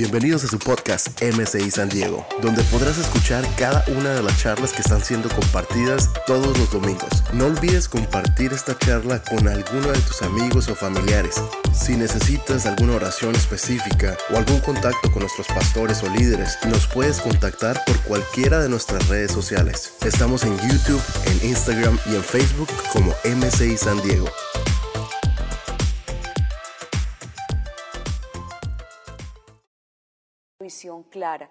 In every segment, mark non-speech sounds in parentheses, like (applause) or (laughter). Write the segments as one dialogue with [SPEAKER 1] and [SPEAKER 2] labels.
[SPEAKER 1] Bienvenidos a su podcast MCI San Diego, donde podrás escuchar cada una de las charlas que están siendo compartidas todos los domingos. No olvides compartir esta charla con alguno de tus amigos o familiares. Si necesitas alguna oración específica o algún contacto con nuestros pastores o líderes, nos puedes contactar por cualquiera de nuestras redes sociales. Estamos en YouTube, en Instagram y en Facebook como MCI San Diego.
[SPEAKER 2] Clara.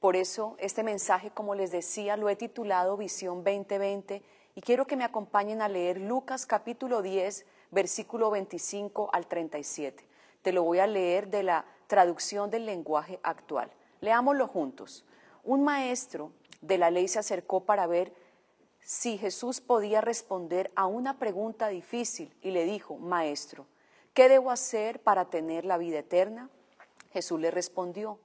[SPEAKER 2] Por eso este mensaje, como les decía, lo he titulado Visión 2020 y quiero que me acompañen a leer Lucas capítulo 10, versículo 25 al 37. Te lo voy a leer de la traducción del lenguaje actual. Leámoslo juntos. Un maestro de la ley se acercó para ver si Jesús podía responder a una pregunta difícil y le dijo, Maestro, ¿qué debo hacer para tener la vida eterna? Jesús le respondió,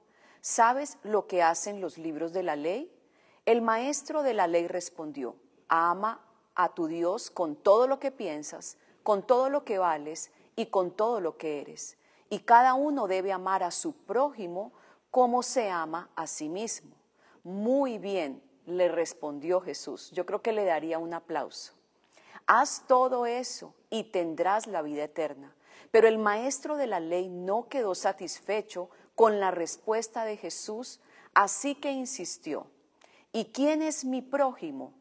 [SPEAKER 2] ¿Sabes lo que hacen los libros de la ley? El maestro de la ley respondió, ama a tu Dios con todo lo que piensas, con todo lo que vales y con todo lo que eres. Y cada uno debe amar a su prójimo como se ama a sí mismo. Muy bien, le respondió Jesús. Yo creo que le daría un aplauso. Haz todo eso y tendrás la vida eterna. Pero el maestro de la ley no quedó satisfecho con la respuesta de Jesús, así que insistió, ¿y quién es mi prójimo?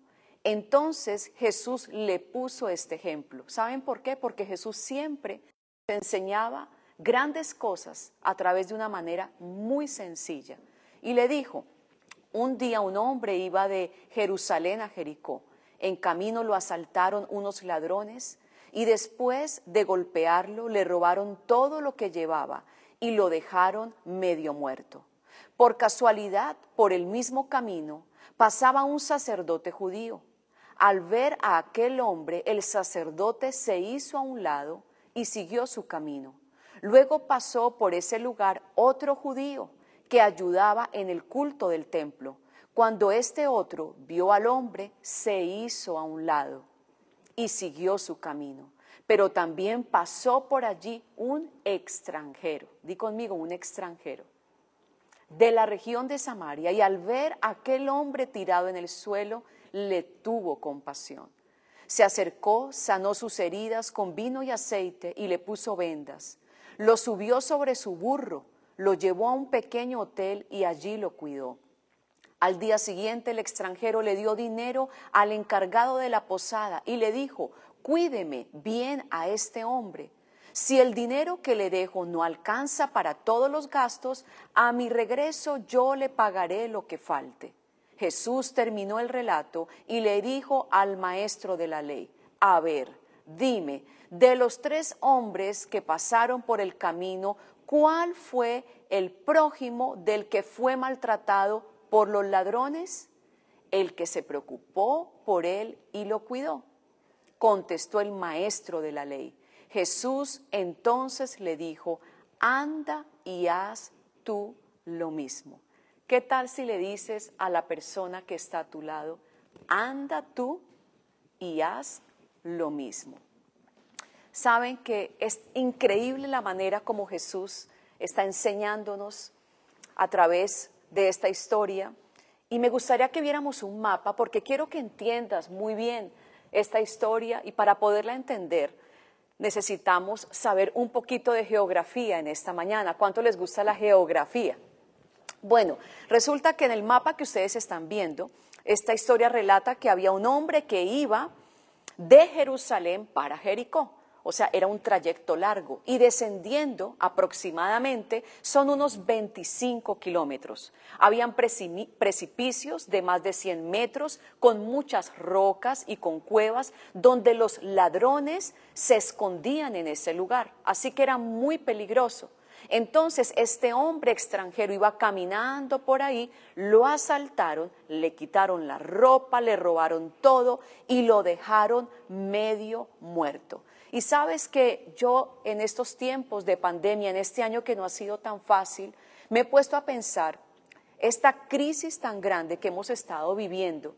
[SPEAKER 2] Entonces Jesús le puso este ejemplo. ¿Saben por qué? Porque Jesús siempre enseñaba grandes cosas a través de una manera muy sencilla. Y le dijo, un día un hombre iba de Jerusalén a Jericó. En camino lo asaltaron unos ladrones y después de golpearlo le robaron todo lo que llevaba y lo dejaron medio muerto. Por casualidad, por el mismo camino, pasaba un sacerdote judío. Al ver a aquel hombre, el sacerdote se hizo a un lado y siguió su camino. Luego pasó por ese lugar otro judío que ayudaba en el culto del templo. Cuando este otro vio al hombre, se hizo a un lado y siguió su camino pero también pasó por allí un extranjero, di conmigo, un extranjero, de la región de Samaria, y al ver a aquel hombre tirado en el suelo, le tuvo compasión. Se acercó, sanó sus heridas con vino y aceite y le puso vendas. Lo subió sobre su burro, lo llevó a un pequeño hotel y allí lo cuidó. Al día siguiente el extranjero le dio dinero al encargado de la posada y le dijo, cuídeme bien a este hombre. Si el dinero que le dejo no alcanza para todos los gastos, a mi regreso yo le pagaré lo que falte. Jesús terminó el relato y le dijo al maestro de la ley, a ver, dime, de los tres hombres que pasaron por el camino, ¿cuál fue el prójimo del que fue maltratado por los ladrones? El que se preocupó por él y lo cuidó contestó el maestro de la ley. Jesús entonces le dijo, anda y haz tú lo mismo. ¿Qué tal si le dices a la persona que está a tu lado, anda tú y haz lo mismo? Saben que es increíble la manera como Jesús está enseñándonos a través de esta historia. Y me gustaría que viéramos un mapa porque quiero que entiendas muy bien esta historia y para poderla entender necesitamos saber un poquito de geografía en esta mañana. ¿Cuánto les gusta la geografía? Bueno, resulta que en el mapa que ustedes están viendo, esta historia relata que había un hombre que iba de Jerusalén para Jericó o sea, era un trayecto largo, y descendiendo aproximadamente son unos 25 kilómetros. Habían precipicios de más de 100 metros con muchas rocas y con cuevas donde los ladrones se escondían en ese lugar, así que era muy peligroso. Entonces este hombre extranjero iba caminando por ahí, lo asaltaron, le quitaron la ropa, le robaron todo y lo dejaron medio muerto. Y sabes que yo en estos tiempos de pandemia, en este año que no ha sido tan fácil, me he puesto a pensar esta crisis tan grande que hemos estado viviendo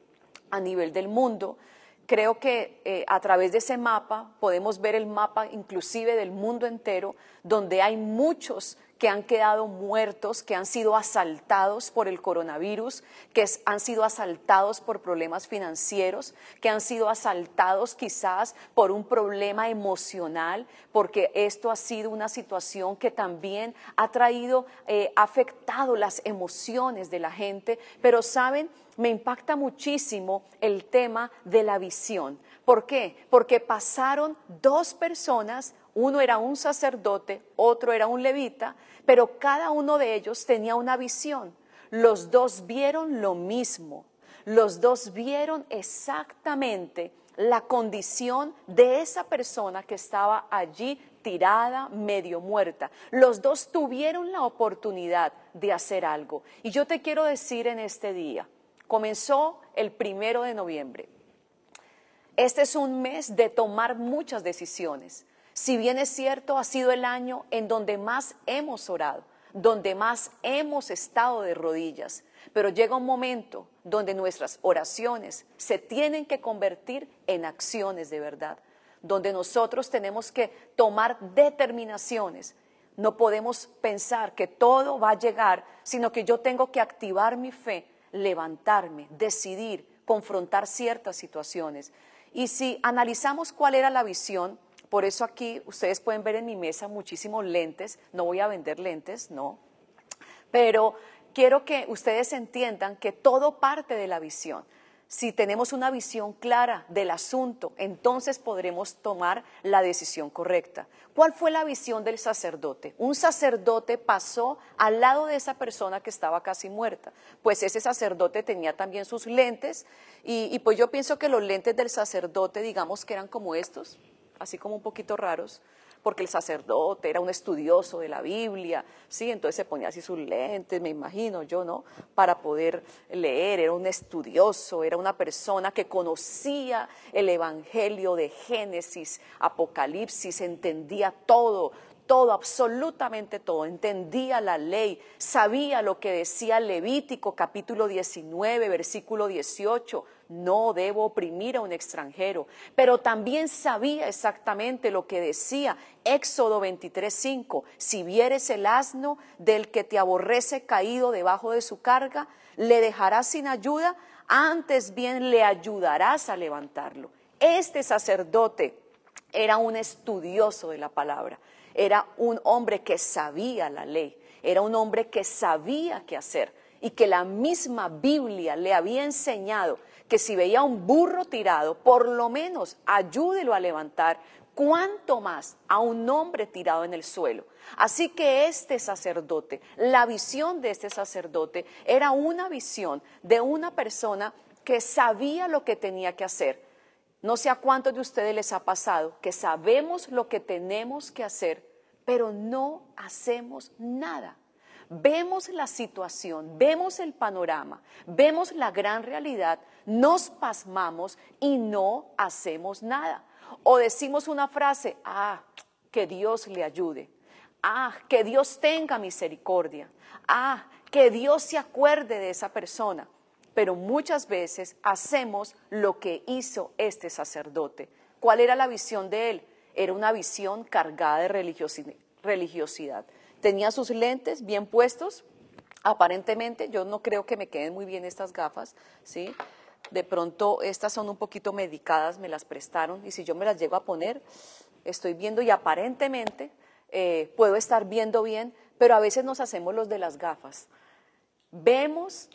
[SPEAKER 2] a nivel del mundo. Creo que eh, a través de ese mapa podemos ver el mapa inclusive del mundo entero, donde hay muchos que han quedado muertos, que han sido asaltados por el coronavirus, que han sido asaltados por problemas financieros, que han sido asaltados quizás por un problema emocional, porque esto ha sido una situación que también ha traído, eh, afectado las emociones de la gente, pero saben, me impacta muchísimo el tema de la visión. ¿Por qué? Porque pasaron dos personas, uno era un sacerdote, otro era un levita, pero cada uno de ellos tenía una visión. Los dos vieron lo mismo, los dos vieron exactamente la condición de esa persona que estaba allí tirada, medio muerta. Los dos tuvieron la oportunidad de hacer algo. Y yo te quiero decir en este día, comenzó el primero de noviembre. Este es un mes de tomar muchas decisiones. Si bien es cierto, ha sido el año en donde más hemos orado, donde más hemos estado de rodillas, pero llega un momento donde nuestras oraciones se tienen que convertir en acciones de verdad, donde nosotros tenemos que tomar determinaciones. No podemos pensar que todo va a llegar, sino que yo tengo que activar mi fe, levantarme, decidir, confrontar ciertas situaciones. Y si analizamos cuál era la visión, por eso aquí ustedes pueden ver en mi mesa muchísimos lentes. No voy a vender lentes, no. Pero quiero que ustedes entiendan que todo parte de la visión. Si tenemos una visión clara del asunto, entonces podremos tomar la decisión correcta. ¿Cuál fue la visión del sacerdote? Un sacerdote pasó al lado de esa persona que estaba casi muerta. Pues ese sacerdote tenía también sus lentes y, pues yo pienso que los lentes del sacerdote, digamos que eran como estos, así como un poquito raros, porque el sacerdote era un estudioso de la Biblia, ¿sí? Entonces se ponía así sus lentes, me imagino yo, ¿no? Para poder leer, era un estudioso, era una persona que conocía el Evangelio de Génesis, Apocalipsis, entendía todo, todo, absolutamente todo, entendía la ley, sabía lo que decía Levítico capítulo 19, versículo 18, no debo oprimir a un extranjero, pero también sabía exactamente lo que decía Éxodo 23:5, si vieres el asno del que te aborrece caído debajo de su carga, le dejarás sin ayuda, antes bien le ayudarás a levantarlo. Este sacerdote era un estudioso de la palabra, era un hombre que sabía la ley, era un hombre que sabía qué hacer y que la misma Biblia le había enseñado que si veía un burro tirado, por lo menos ayúdelo a levantar, cuanto más a un hombre tirado en el suelo. Así que este sacerdote, la visión de este sacerdote era una visión de una persona que sabía lo que tenía que hacer. No sé a cuántos de ustedes les ha pasado que sabemos lo que tenemos que hacer, pero no hacemos nada vemos la situación, vemos el panorama, vemos la gran realidad, nos pasmamos y no hacemos nada. O decimos una frase, ah, que Dios le ayude, ah, que Dios tenga misericordia, ah, que Dios se acuerde de esa persona. Pero muchas veces hacemos lo que hizo este sacerdote. ¿Cuál era la visión de él? Era una visión cargada de religiosidad tenía sus lentes bien puestos, aparentemente, yo no creo que me queden muy bien estas gafas, ¿sí? De pronto estas son un poquito medicadas, me las prestaron y si yo me las llego a poner, estoy viendo y aparentemente eh, puedo estar viendo bien, pero a veces nos hacemos los de las gafas. Vemos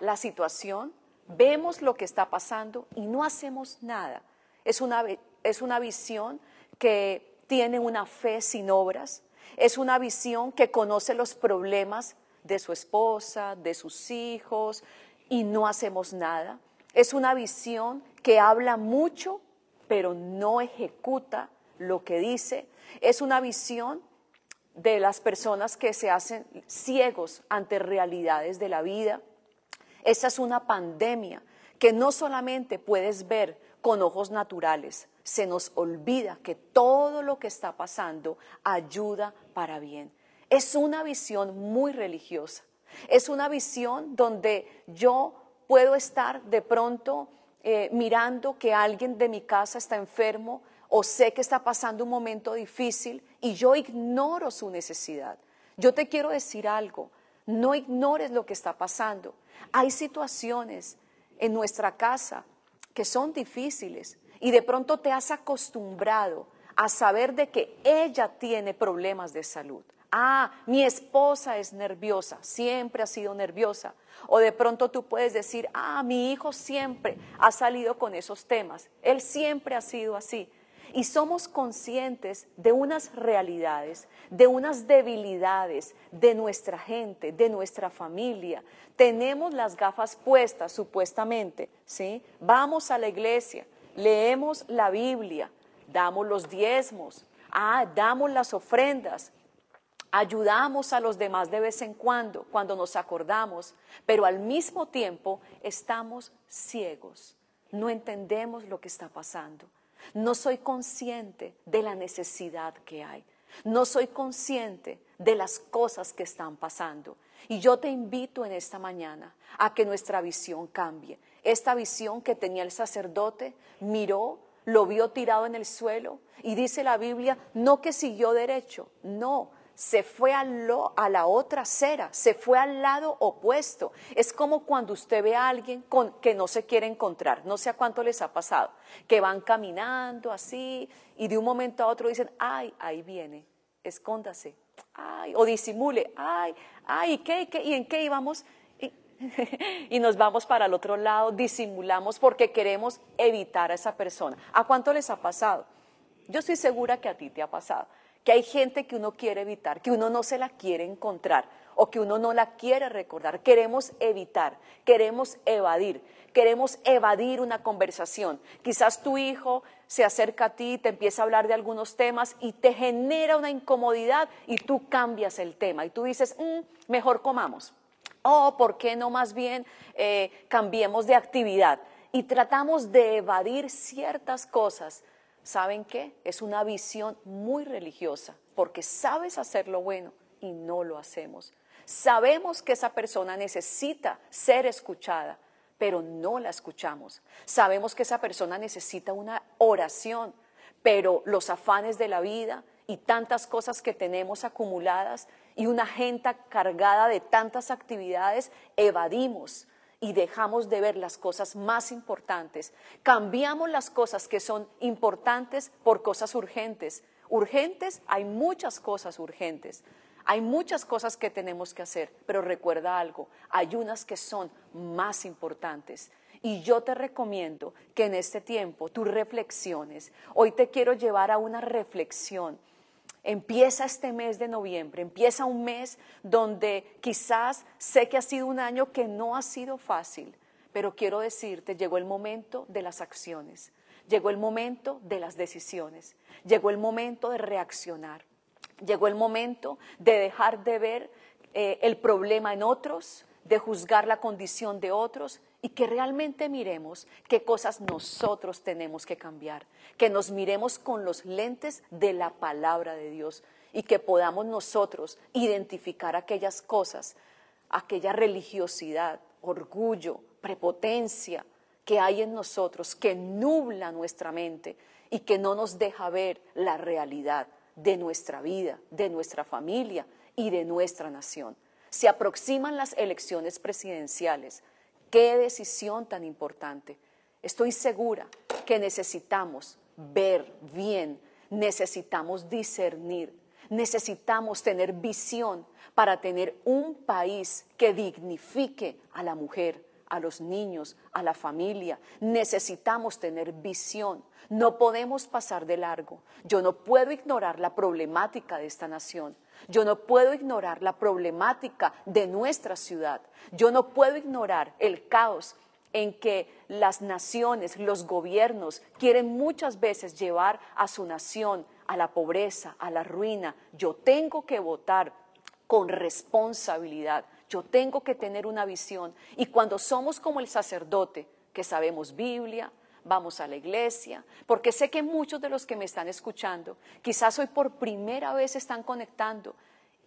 [SPEAKER 2] la situación, vemos lo que está pasando y no hacemos nada. Es una, es una visión que tiene una fe sin obras, es una visión que conoce los problemas de su esposa, de sus hijos, y no hacemos nada. Es una visión que habla mucho, pero no ejecuta lo que dice. Es una visión de las personas que se hacen ciegos ante realidades de la vida. Esa es una pandemia que no solamente puedes ver con ojos naturales, se nos olvida que todo lo que está pasando ayuda para bien. Es una visión muy religiosa. Es una visión donde yo puedo estar de pronto eh, mirando que alguien de mi casa está enfermo o sé que está pasando un momento difícil y yo ignoro su necesidad. Yo te quiero decir algo, no ignores lo que está pasando. Hay situaciones en nuestra casa que son difíciles y de pronto te has acostumbrado a saber de que ella tiene problemas de salud. Ah, mi esposa es nerviosa, siempre ha sido nerviosa. O de pronto tú puedes decir, ah, mi hijo siempre ha salido con esos temas, él siempre ha sido así. Y somos conscientes de unas realidades, de unas debilidades de nuestra gente, de nuestra familia. Tenemos las gafas puestas, supuestamente, ¿sí? Vamos a la iglesia, leemos la Biblia, damos los diezmos, ah, damos las ofrendas, ayudamos a los demás de vez en cuando, cuando nos acordamos, pero al mismo tiempo estamos ciegos, no entendemos lo que está pasando, no soy consciente de la necesidad que hay, no soy consciente de las cosas que están pasando. Y yo te invito en esta mañana a que nuestra visión cambie. Esta visión que tenía el sacerdote miró, lo vio tirado en el suelo y dice la Biblia, no que siguió derecho, no, se fue a, a, la otra acera, se fue al lado opuesto. Es como cuando usted ve a alguien con, que no se quiere encontrar, no sé a cuánto les ha pasado, que van caminando así y de un momento a otro dicen, ay, ahí viene, escóndase, ay, o disimule, ay, ay, ¿y, qué, qué, ¿y en qué íbamos? (laughs) Y, nos vamos para el otro lado, disimulamos porque queremos evitar a esa persona. ¿A cuánto les ha pasado? Yo estoy segura que a ti te ha pasado que hay gente que uno quiere evitar, que uno no se la quiere encontrar o que uno no la quiere recordar. Queremos evitar, queremos evadir, queremos evadir una conversación. Quizás tu hijo se acerca a ti, te empieza a hablar de algunos temas y te genera una incomodidad y tú cambias el tema y tú dices, mm, mejor comamos. O, ¿por qué no más bien eh, cambiemos de actividad? Y tratamos de evadir ciertas cosas ¿saben qué? Es una visión muy religiosa, porque sabes hacer lo bueno y no lo hacemos. Sabemos que esa persona necesita ser escuchada, pero no la escuchamos. Sabemos que esa persona necesita una oración, pero los afanes de la vida y tantas cosas que tenemos acumuladas y una agenda cargada de tantas actividades, evadimos y dejamos de ver las cosas más importantes. Cambiamos las cosas que son importantes por cosas urgentes. Urgentes, hay muchas cosas urgentes. Hay muchas cosas que tenemos que hacer, pero recuerda algo, hay unas que son más importantes. Y yo te recomiendo que en este tiempo tú reflexiones. Hoy te quiero llevar a una reflexión Empieza este mes de noviembre, empieza un mes donde quizás sé que ha sido un año que no ha sido fácil, pero quiero decirte, llegó el momento de las acciones, llegó el momento de las decisiones, llegó el momento de reaccionar, llegó el momento de dejar de ver eh, el problema en otros, de juzgar la condición de otros y que realmente miremos qué cosas nosotros tenemos que cambiar, que nos miremos con los lentes de la palabra de Dios y que podamos nosotros identificar aquellas cosas, aquella religiosidad, orgullo, prepotencia que hay en nosotros, que nubla nuestra mente y que no nos deja ver la realidad de nuestra vida, de nuestra familia y de nuestra nación. Se aproximan las elecciones presidenciales. Qué decisión tan importante. Estoy segura que necesitamos ver bien, necesitamos discernir, necesitamos tener visión para tener un país que dignifique a la mujer, a los niños, a la familia. Necesitamos tener visión. No podemos pasar de largo. Yo no puedo ignorar la problemática de esta nación. Yo no puedo ignorar la problemática de nuestra ciudad. Yo no puedo ignorar el caos en que las naciones, los gobiernos quieren muchas veces llevar a su nación a la pobreza, a la ruina. Yo tengo que votar con responsabilidad. Yo tengo que tener una visión. Y cuando somos como el sacerdote, que sabemos Biblia, vamos a la iglesia, porque sé que muchos de los que me están escuchando, quizás hoy por primera vez están conectando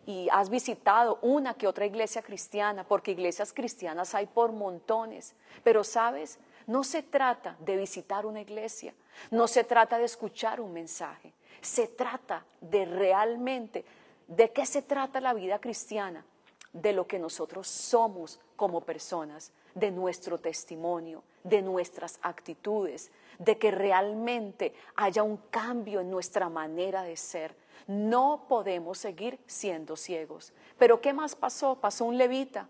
[SPEAKER 2] y has visitado una que otra iglesia cristiana, porque iglesias cristianas hay por montones, pero sabes, no se trata de visitar una iglesia, no se trata de escuchar un mensaje, se trata de realmente ¿De qué se trata la vida cristiana? De lo que nosotros somos como personas, de nuestro testimonio, de nuestras actitudes, de que realmente haya un cambio en nuestra manera de ser. No podemos seguir siendo ciegos. Pero ¿qué más pasó? Pasó un levita,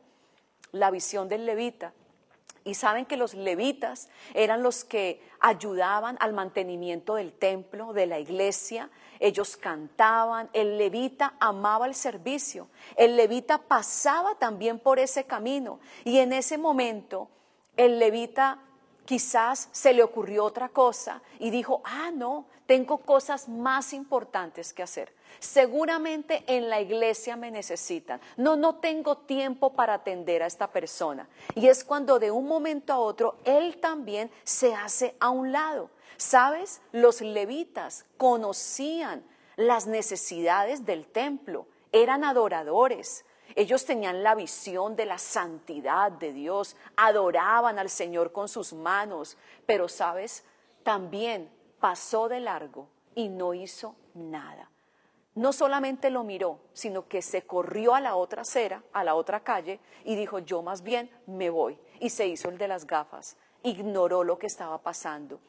[SPEAKER 2] la visión del levita. Y saben que los levitas eran los que ayudaban al mantenimiento del templo, de la iglesia. Ellos cantaban, el levita amaba el servicio, el levita pasaba también por ese camino. Y en ese momento el levita quizás se le ocurrió otra cosa y dijo, ah, no, tengo cosas más importantes que hacer. Seguramente en la iglesia me necesitan. No, no tengo tiempo para atender a esta persona. Y es cuando de un momento a otro él también se hace a un lado. ¿Sabes? Los levitas conocían las necesidades del templo, eran adoradores, ellos tenían la visión de la santidad de Dios, adoraban al Señor con sus manos, pero sabes, también pasó de largo y no hizo nada. No solamente lo miró, sino que se corrió a la otra acera, a la otra calle, y dijo, yo más bien me voy. Y se hizo el de las gafas, ignoró lo que estaba pasando.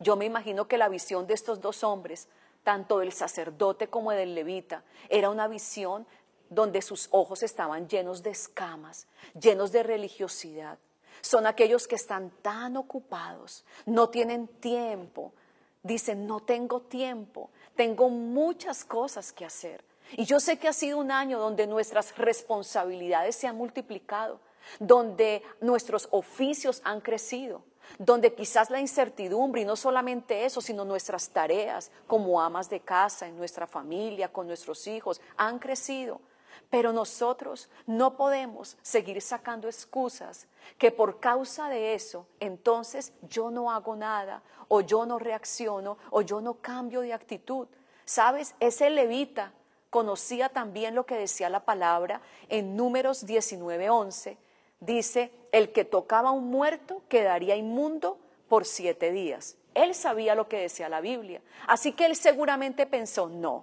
[SPEAKER 2] Yo me imagino que la visión de estos dos hombres, tanto del sacerdote como del levita, era una visión donde sus ojos estaban llenos de escamas, llenos de religiosidad. Son aquellos que están tan ocupados, no tienen tiempo. Dicen, no tengo tiempo, tengo muchas cosas que hacer. Y yo sé que ha sido un año donde nuestras responsabilidades se han multiplicado, donde nuestros oficios han crecido, donde quizás la incertidumbre, y no solamente eso, sino nuestras tareas como amas de casa, en nuestra familia, con nuestros hijos, han crecido. Pero nosotros no podemos seguir sacando excusas que por causa de eso, entonces yo no hago nada, o yo no reacciono, o yo no cambio de actitud. ¿Sabes? Ese levita conocía también lo que decía la palabra en números 19:11. Dice, el que tocaba a un muerto quedaría inmundo por siete días. Él sabía lo que decía la Biblia. Así que él seguramente pensó, no,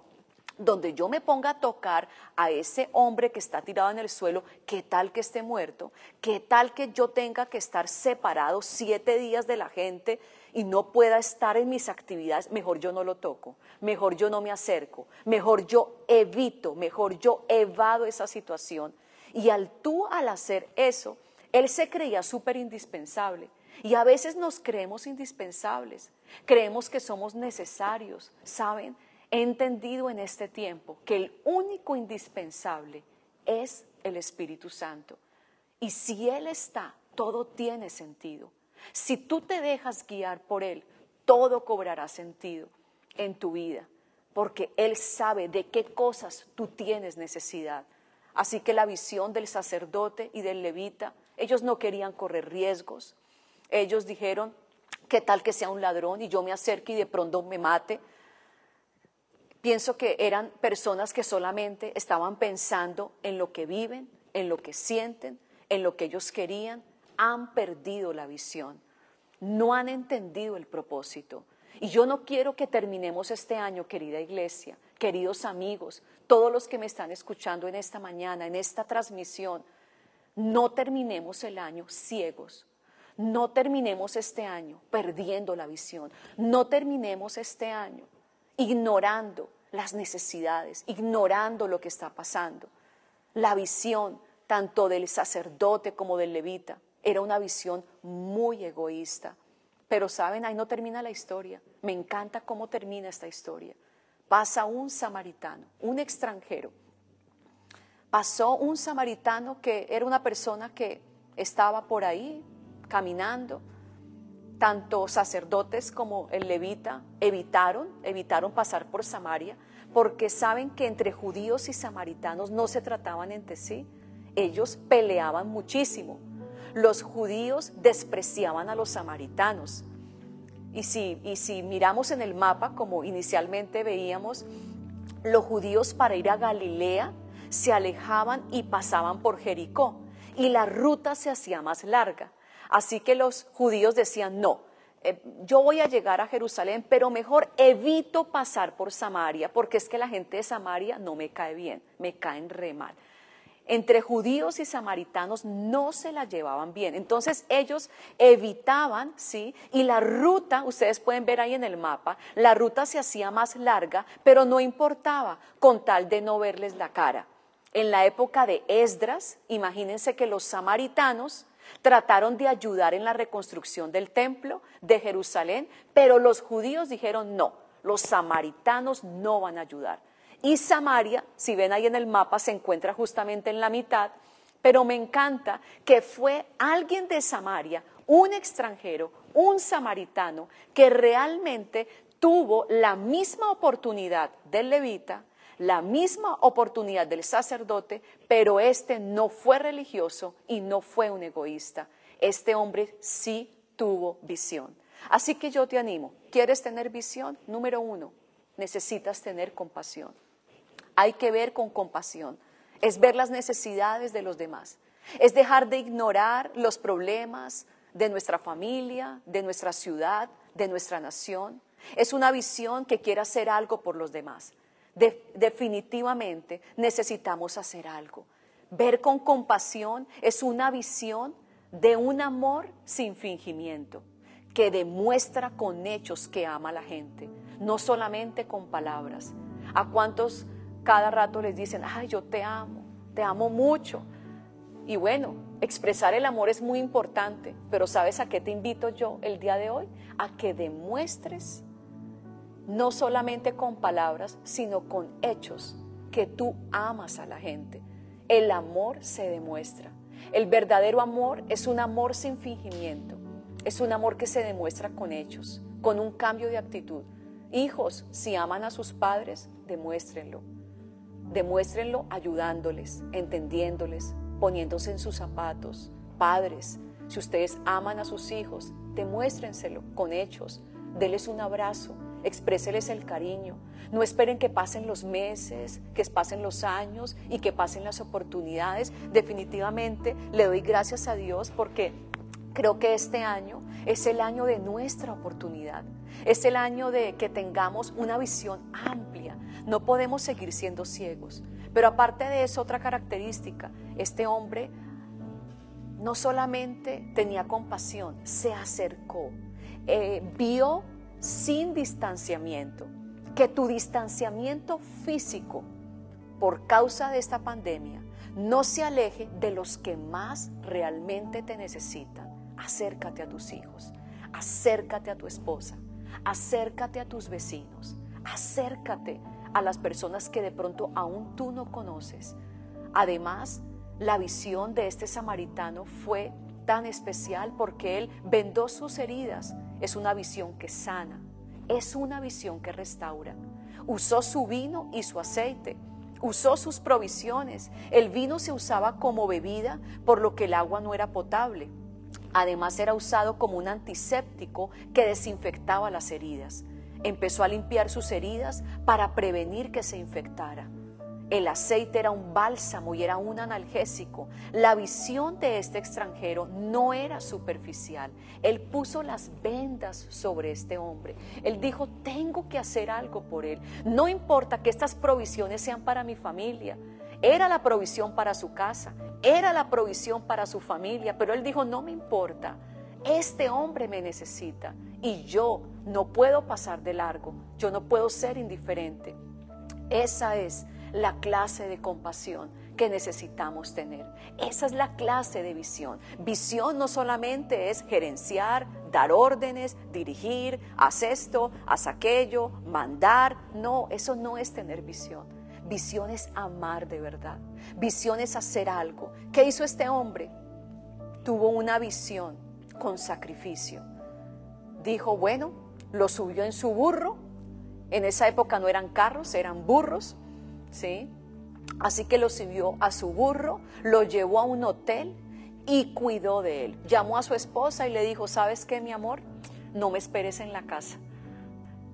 [SPEAKER 2] donde yo me ponga a tocar a ese hombre que está tirado en el suelo, ¿qué tal que esté muerto? ¿Qué tal que yo tenga que estar separado siete días de la gente y no pueda estar en mis actividades? Mejor yo no lo toco, mejor yo no me acerco, mejor yo evito, mejor yo evado esa situación. Y al tú, al hacer eso, él se creía súper indispensable. Y a veces nos creemos indispensables, creemos que somos necesarios, ¿saben? He entendido en este tiempo que el único indispensable es el Espíritu Santo. Y si Él está, todo tiene sentido. Si tú te dejas guiar por Él, todo cobrará sentido en tu vida, porque Él sabe de qué cosas tú tienes necesidad. Así que la visión del sacerdote y del levita, ellos no querían correr riesgos. Ellos dijeron, ¿qué tal que sea un ladrón y yo me acerque y de pronto me mate? Pienso que eran personas que solamente estaban pensando en lo que viven, en lo que sienten, en lo que ellos querían. Han perdido la visión, no han entendido el propósito. Y yo no quiero que terminemos este año, querida iglesia, queridos amigos, todos los que me están escuchando en esta mañana, en esta transmisión, no terminemos el año ciegos. No terminemos este año perdiendo la visión. No terminemos este año ignorando las necesidades, ignorando lo que está pasando. La visión tanto del sacerdote como del levita era una visión muy egoísta. Pero saben, ahí no termina la historia. Me encanta cómo termina esta historia. Pasa un samaritano, un extranjero. Pasó un samaritano que era una persona que estaba por ahí caminando, tanto sacerdotes como el levita evitaron, evitaron pasar por Samaria, porque saben que entre judíos y samaritanos no se trataban entre sí. Ellos peleaban muchísimo. Los judíos despreciaban a los samaritanos. Y si, y si miramos en el mapa, como inicialmente veíamos, los judíos para ir a Galilea se alejaban y pasaban por Jericó y la ruta se hacía más larga. Así que los judíos decían, no, eh, yo voy a llegar a Jerusalén, pero mejor evito pasar por Samaria, porque es que la gente de Samaria no me cae bien, me caen re mal. Entre judíos y samaritanos no se la llevaban bien. Entonces ellos evitaban, ¿sí? Y la ruta, ustedes pueden ver ahí en el mapa, la ruta se hacía más larga, pero no importaba con tal de no verles la cara. En la época de Esdras, imagínense que los samaritanos Trataron de ayudar en la reconstrucción del templo de Jerusalén, pero los judíos dijeron no, los samaritanos no van a ayudar. Y Samaria, si ven ahí en el mapa, se encuentra justamente en la mitad, pero me encanta que fue alguien de Samaria, un extranjero, un samaritano, que realmente tuvo la misma oportunidad del levita, la misma oportunidad del sacerdote, pero este no fue religioso y no fue un egoísta. Este hombre sí tuvo visión. Así que yo te animo, ¿quieres tener visión? Número uno, necesitas tener compasión. Hay que ver con compasión, es ver las necesidades de los demás, es dejar de ignorar los problemas de nuestra familia, de nuestra ciudad, de nuestra nación. Es una visión que quiere hacer algo por los demás definitivamente necesitamos hacer algo. Ver con compasión es una visión de un amor sin fingimiento, que demuestra con hechos que ama a la gente, no solamente con palabras. ¿A cuántos cada rato les dicen, ay, yo te amo, te amo mucho? Y bueno, expresar el amor es muy importante, pero ¿sabes a qué te invito yo el día de hoy? A que demuestres no solamente con palabras, sino con hechos, que tú amas a la gente. El amor se demuestra. El verdadero amor es un amor sin fingimiento. Es un amor que se demuestra con hechos, con un cambio de actitud. Hijos, si aman a sus padres, demuéstrenlo. Demuéstrenlo ayudándoles, entendiéndoles, poniéndose en sus zapatos. Padres, si ustedes aman a sus hijos, demuéstrenselo con hechos. Deles un abrazo, expréseles el cariño. No esperen que pasen los meses, que pasen los años y que pasen las oportunidades. Definitivamente le doy gracias a Dios porque creo que este año es el año de nuestra oportunidad. Es el año de que tengamos una visión amplia. No podemos seguir siendo ciegos. Pero aparte de eso, otra característica, este hombre no solamente tenía compasión, se acercó, eh, vio sin distanciamiento, que tu distanciamiento físico por causa de esta pandemia no se aleje de los que más realmente te necesitan. Acércate a tus hijos, acércate a tu esposa, acércate a tus vecinos, acércate a las personas que de pronto aún tú no conoces. Además, la visión de este samaritano fue tan especial porque él vendó sus heridas es una visión que sana, es una visión que restaura. Usó su vino y su aceite, usó sus provisiones. El vino se usaba como bebida, por lo que el agua no era potable. Además era usado como un antiséptico que desinfectaba las heridas. Empezó a limpiar sus heridas para prevenir que se infectara. El aceite era un bálsamo y era un analgésico. La visión de este extranjero no era superficial. Él puso las vendas sobre este hombre. Él dijo, tengo que hacer algo por él. No importa que estas provisiones sean para mi familia. Era la provisión para su casa, era la provisión para su familia, pero él dijo, no me importa. Este hombre me necesita y yo no puedo pasar de largo. Yo no puedo ser indiferente. Esa es la clase de compasión que necesitamos tener. Esa es la clase de visión. Visión no solamente es gerenciar, dar órdenes, dirigir, haz esto, haz aquello, mandar. No, eso no es tener visión. Visión es amar de verdad. Visión es hacer algo. ¿Qué hizo este hombre? Tuvo una visión con sacrificio. Dijo, bueno, lo subió en su burro. En esa época no eran carros, eran burros ¿sí? Así que lo subió a su burro, lo llevó a un hotel y cuidó de él. Llamó a su esposa y le dijo, ¿sabes qué, mi amor? No me esperes en la casa.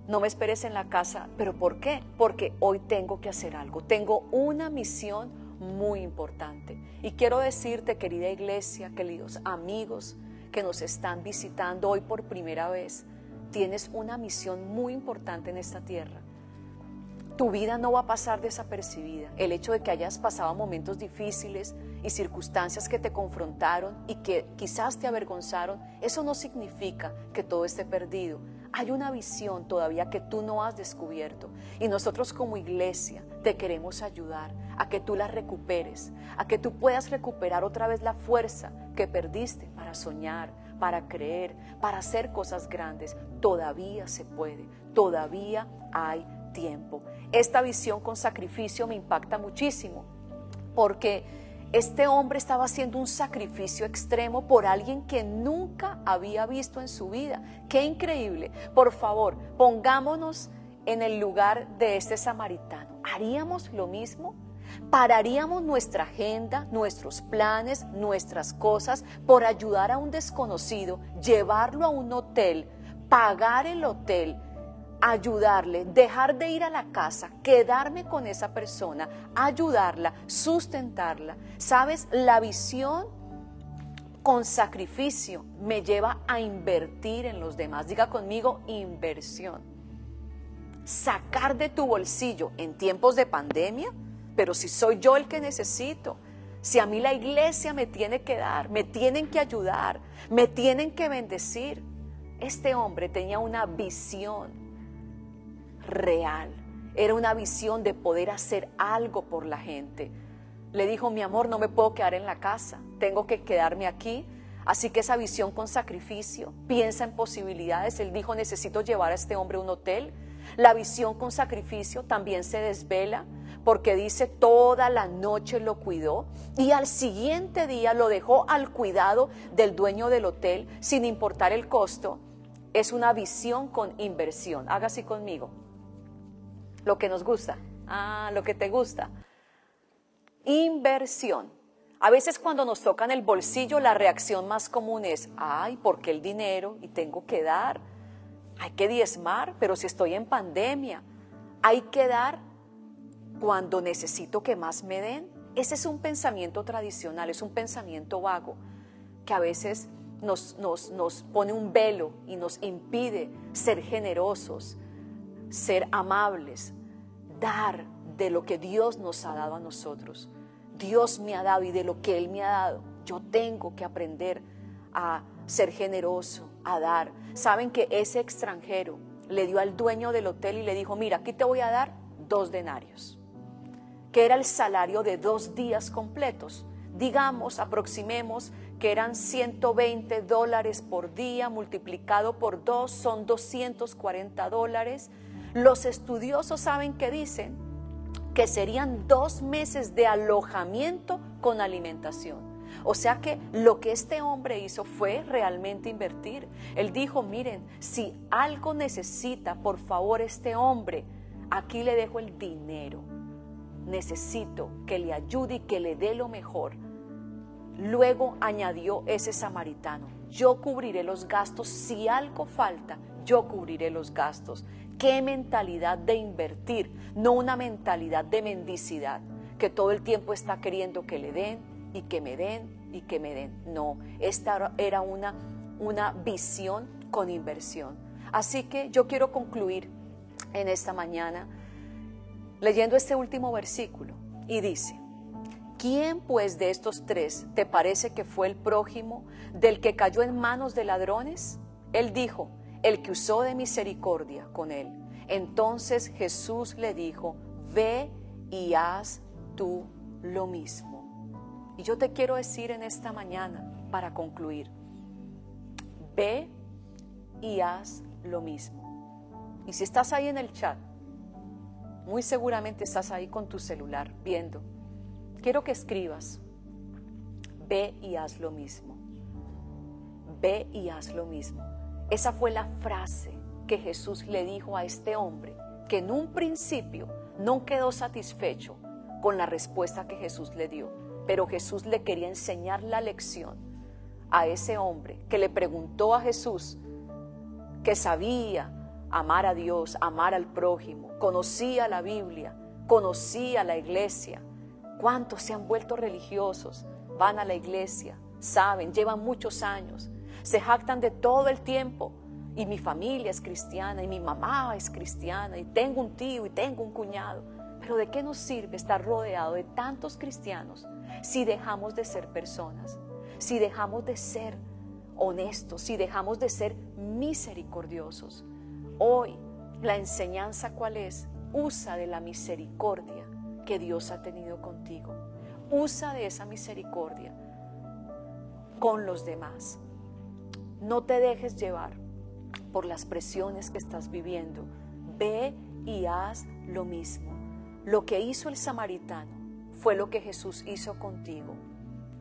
[SPEAKER 2] No me esperes en la casa. ¿Pero por qué? Porque hoy tengo que hacer algo. Tengo una misión muy importante. Y quiero decirte, querida iglesia, queridos amigos, que nos están visitando hoy por primera vez, tienes una misión muy importante en esta tierra. Tu vida no va a pasar desapercibida. El hecho de que hayas pasado momentos difíciles y circunstancias que te confrontaron y que quizás te avergonzaron, eso no significa que todo esté perdido. Hay una visión todavía que tú no has descubierto y nosotros como iglesia te queremos ayudar a que tú la recuperes, a que tú puedas recuperar otra vez la fuerza que perdiste para soñar, para creer, para hacer cosas grandes. Todavía se puede, todavía hay tiempo. Esta visión con sacrificio me impacta muchísimo porque este hombre estaba haciendo un sacrificio extremo por alguien que nunca había visto en su vida. Qué increíble. Por favor, pongámonos en el lugar de este samaritano. ¿Haríamos lo mismo? ¿Pararíamos nuestra agenda, nuestros planes, nuestras cosas por ayudar a un desconocido, llevarlo a un hotel, pagar el hotel, ayudarle, dejar de ir a la casa, quedarme con esa persona, ayudarla, sustentarla. ¿Sabes? La visión con sacrificio me lleva a invertir en los demás. Diga conmigo, inversión. Sacar de tu bolsillo en tiempos de pandemia, pero si soy yo el que necesito, si a mí la iglesia me tiene que dar, me tienen que ayudar, me tienen que bendecir. Este hombre tenía una visión real. Era una visión de poder hacer algo por la gente. Le dijo, mi amor, no me puedo quedar en la casa, tengo que quedarme aquí. Así que esa visión con sacrificio, piensa en posibilidades. Él dijo, necesito llevar a este hombre a un hotel. La visión con sacrificio también se desvela porque dice toda la noche lo cuidó y al siguiente día lo dejó al cuidado del dueño del hotel sin importar el costo. Es una visión con inversión. Haga así conmigo lo que nos gusta, ah, lo que te gusta. Inversión. A veces cuando nos tocan el bolsillo, la reacción más común es, ay, ¿por qué el dinero? Y tengo que dar. Hay que diezmar, pero si estoy en pandemia, hay que dar cuando necesito que más me den. Ese es un pensamiento tradicional, es un pensamiento vago, que a veces nos, nos, nos pone un velo y nos impide ser generosos, ser amables, dar de lo que Dios nos ha dado a nosotros. Dios me ha dado y de lo que Él me ha dado, yo tengo que aprender a ser generoso, a dar. Saben que ese extranjero le dio al dueño del hotel y le dijo, mira, aquí te voy a dar dos denarios, que era el salario de dos días completos. Digamos, aproximemos que eran 120 dólares por día, multiplicado por dos son 240 dólares los estudiosos saben que dicen que serían dos meses de alojamiento con alimentación. O sea que lo que este hombre hizo fue realmente invertir. Él dijo, miren, si algo necesita, por favor, este hombre, aquí le dejo el dinero. Necesito que le ayude y que le dé lo mejor. Luego añadió ese samaritano, yo cubriré los gastos, si algo falta, yo cubriré los gastos. Qué mentalidad de invertir, no una mentalidad de mendicidad, que todo el tiempo está queriendo que le den y que me den y que me den. No, esta era una, una visión con inversión. Así que yo quiero concluir en esta mañana leyendo este último versículo y dice, ¿quién pues de estos tres te parece que fue el prójimo del que cayó en manos de ladrones? Él dijo, el que usó de misericordia con él. Entonces Jesús le dijo, ve y haz tú lo mismo. Y yo te quiero decir en esta mañana, para concluir, ve y haz lo mismo. Y si estás ahí en el chat, muy seguramente estás ahí con tu celular viendo. Quiero que escribas, ve y haz lo mismo. Ve y haz lo mismo. Esa fue la frase que Jesús le dijo a este hombre, que en un principio no quedó satisfecho con la respuesta que Jesús le dio, pero Jesús le quería enseñar la lección a ese hombre que le preguntó a Jesús, que sabía amar a Dios, amar al prójimo, conocía la Biblia, conocía la iglesia. ¿Cuántos se han vuelto religiosos? Van a la iglesia, saben, llevan muchos años, se jactan de todo el tiempo. Y mi familia es cristiana, y mi mamá es cristiana, y tengo un tío y tengo un cuñado. Pero ¿de qué nos sirve estar rodeado de tantos cristianos si dejamos de ser personas? Si dejamos de ser honestos, si dejamos de ser misericordiosos. Hoy, la enseñanza cuál es? Usa de la misericordia que Dios ha tenido contigo. Usa de esa misericordia con los demás. No te dejes llevar por las presiones que estás viviendo. Ve y haz lo mismo. Lo que hizo el samaritano fue lo que Jesús hizo contigo.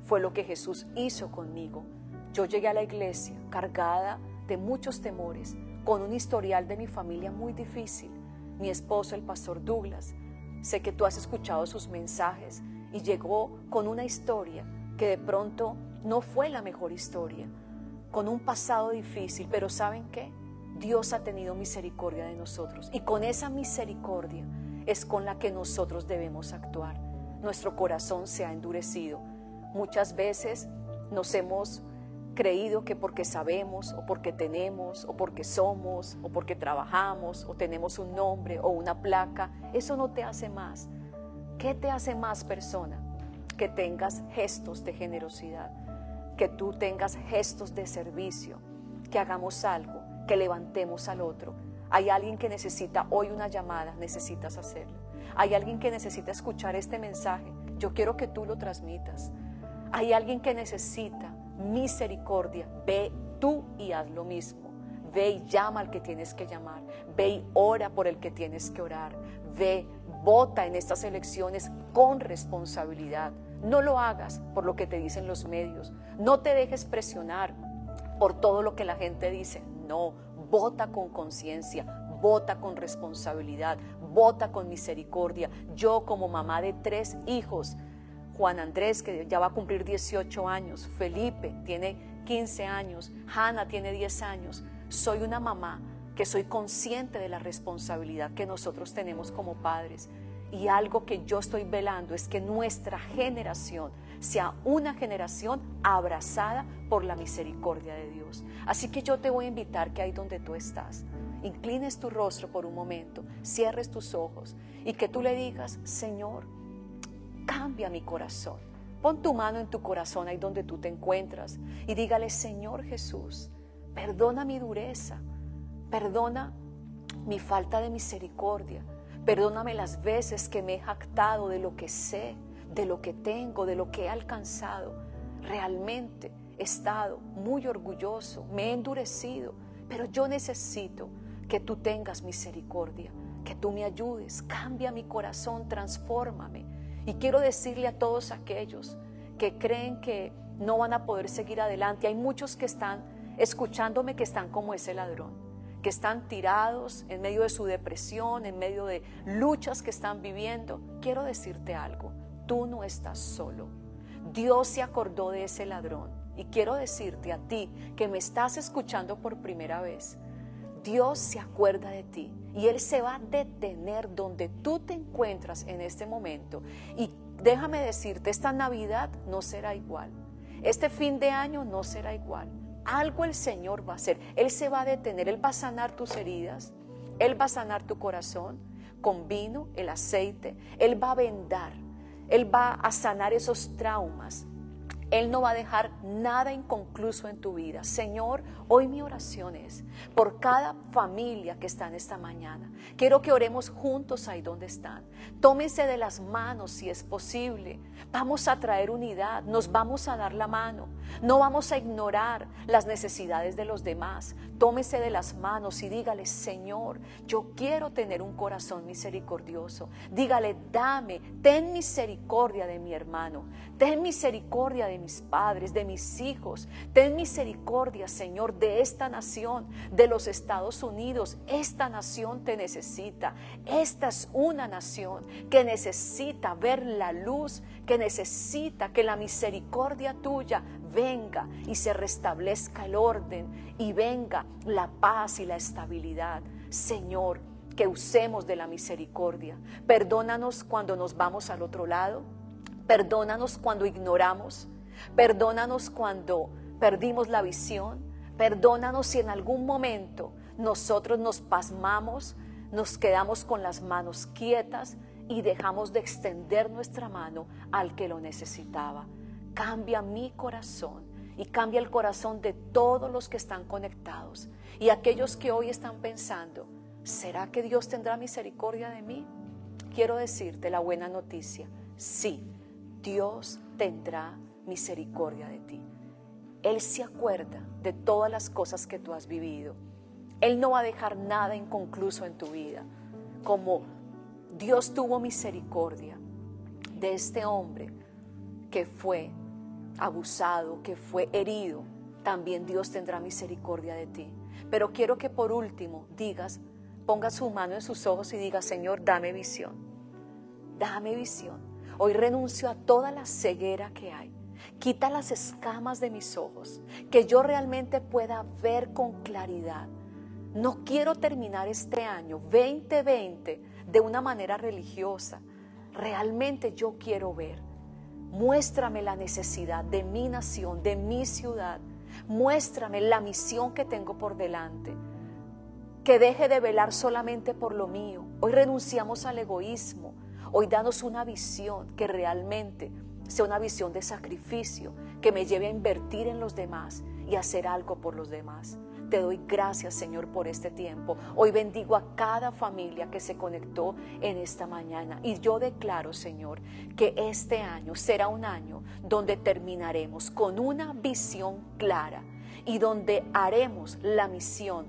[SPEAKER 2] Fue lo que Jesús hizo conmigo. Yo llegué a la iglesia cargada de muchos temores, con un historial de mi familia muy difícil. Mi esposo, el pastor Douglas, sé que tú has escuchado sus mensajes y llegó con una historia que de pronto no fue la mejor historia, con un pasado difícil, pero ¿saben qué? Dios ha tenido misericordia de nosotros y con esa misericordia es con la que nosotros debemos actuar. Nuestro corazón se ha endurecido. Muchas veces nos hemos creído que porque sabemos o porque tenemos o porque somos o porque trabajamos o tenemos un nombre o una placa, eso no te hace más. ¿Qué te hace más persona? Que tengas gestos de generosidad, que tú tengas gestos de servicio, que hagamos algo, que levantemos al otro. Hay alguien que necesita hoy una llamada, necesitas hacerlo. Hay alguien que necesita escuchar este mensaje, yo quiero que tú lo transmitas. Hay alguien que necesita misericordia, ve tú y haz lo mismo. Ve y llama al que tienes que llamar. Ve y ora por el que tienes que orar. Ve, vota en estas elecciones con responsabilidad. No lo hagas por lo que te dicen los medios. No te dejes presionar por todo lo que la gente dice. No, vota con conciencia, vota con responsabilidad, vota con misericordia. Yo como mamá de tres hijos, Juan Andrés, que ya va a cumplir 18 años, Felipe tiene 15 años, Hanna tiene 10 años. Soy una mamá que soy consciente de la responsabilidad que nosotros tenemos como padres. Y algo que yo estoy velando es que nuestra generación sea una generación abrazada por la misericordia de Dios. Así que yo te voy a invitar que ahí donde tú estás, inclines tu rostro por un momento, cierres tus ojos y que tú le digas, Señor, cambia mi corazón. Pon tu mano en tu corazón ahí donde tú te encuentras y dígale, Señor Jesús, perdona mi dureza, perdona mi falta de misericordia, perdóname las veces que me he jactado de lo que sé, de lo que tengo, de lo que he alcanzado. Realmente he estado muy orgulloso, me he endurecido, pero yo necesito que tú tengas misericordia, que tú me ayudes, cambia mi corazón, transfórmame y quiero decirle a todos aquellos que creen que no van a poder seguir adelante, hay muchos que están escuchándome que están como ese ladrón, que están tirados en medio de su depresión, en medio de luchas que están viviendo. Quiero decirte algo, tú no estás solo. Dios se acordó de ese ladrón y quiero decirte a ti que me estás escuchando por primera vez. Dios se acuerda de ti y Él se va a detener donde tú te encuentras en este momento. Y déjame decirte, esta Navidad no será igual. Este fin de año no será igual. Algo el Señor va a hacer. Él se va a detener, Él va a sanar tus heridas, Él va a sanar tu corazón con vino, el aceite, Él va a vendar, Él va a sanar esos traumas, él no va a dejar nada inconcluso en tu vida. Señor, hoy mi oración es por cada familia que está en esta mañana. Quiero que oremos juntos ahí donde están. Tómense de las manos si es posible. Vamos a traer unidad, nos vamos a dar la mano. No vamos a ignorar las necesidades de los demás. Tómese de las manos y dígale, Señor, yo quiero tener un corazón misericordioso. Dígale, dame, ten misericordia de mi hermano. Ten misericordia de mis padres, de mis hijos. Ten misericordia, Señor, de esta nación, de los Estados Unidos. Esta nación te necesita. Esta es una nación que necesita ver la luz, que necesita que la misericordia tuya venga y se restablezca el orden y venga la paz y la estabilidad. Señor, que usemos de la misericordia. Perdónanos cuando nos vamos al otro lado. Perdónanos cuando ignoramos. Perdónanos cuando perdimos la visión. Perdónanos si en algún momento nosotros nos pasmamos, nos quedamos con las manos quietas y dejamos de extender nuestra mano al que lo necesitaba. Cambia mi corazón y cambia el corazón de todos los que están conectados y aquellos que hoy están pensando, ¿será que Dios tendrá misericordia de mí? Quiero decirte la buena noticia, sí, Dios tendrá misericordia de ti. Él se acuerda de todas las cosas que tú has vivido. Él no va a dejar nada inconcluso en tu vida. Como Dios tuvo misericordia de este hombre que fue abusado, que fue herido, también Dios tendrá misericordia de ti. Pero quiero que por último digas, ponga su mano en sus ojos y diga, Señor, dame visión. Dame visión. Hoy renuncio a toda la ceguera que hay. Quita las escamas de mis ojos, que yo realmente pueda ver con claridad. No quiero terminar este año 2020 de una manera religiosa. Realmente yo quiero ver Muéstrame la necesidad de mi nación, de mi ciudad. Muéstrame la misión que tengo por delante. Que deje de velar solamente por lo mío. Hoy renunciamos al egoísmo. Hoy danos una visión que realmente sea una visión de sacrificio, que me lleve a invertir en los demás y hacer algo por los demás. Te doy gracias, Señor, por este tiempo. Hoy bendigo a cada familia que se conectó en esta mañana. Y yo declaro, Señor, que este año será un año donde terminaremos con una visión clara y donde haremos la misión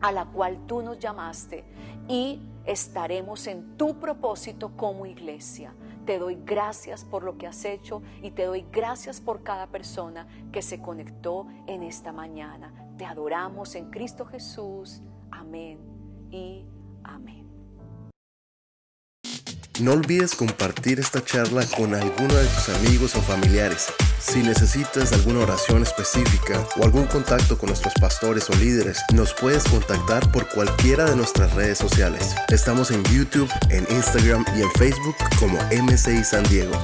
[SPEAKER 2] a la cual tú nos llamaste y estaremos en tu propósito como iglesia. Te doy gracias por lo que has hecho y te doy gracias por cada persona que se conectó en esta mañana. Te adoramos en Cristo Jesús. Amén y amén.
[SPEAKER 1] No olvides compartir esta charla con alguno de tus amigos o familiares. Si necesitas alguna oración específica o algún contacto con nuestros pastores o líderes, nos puedes contactar por cualquiera de nuestras redes sociales. Estamos en YouTube, en Instagram y en Facebook como MCI San Diego.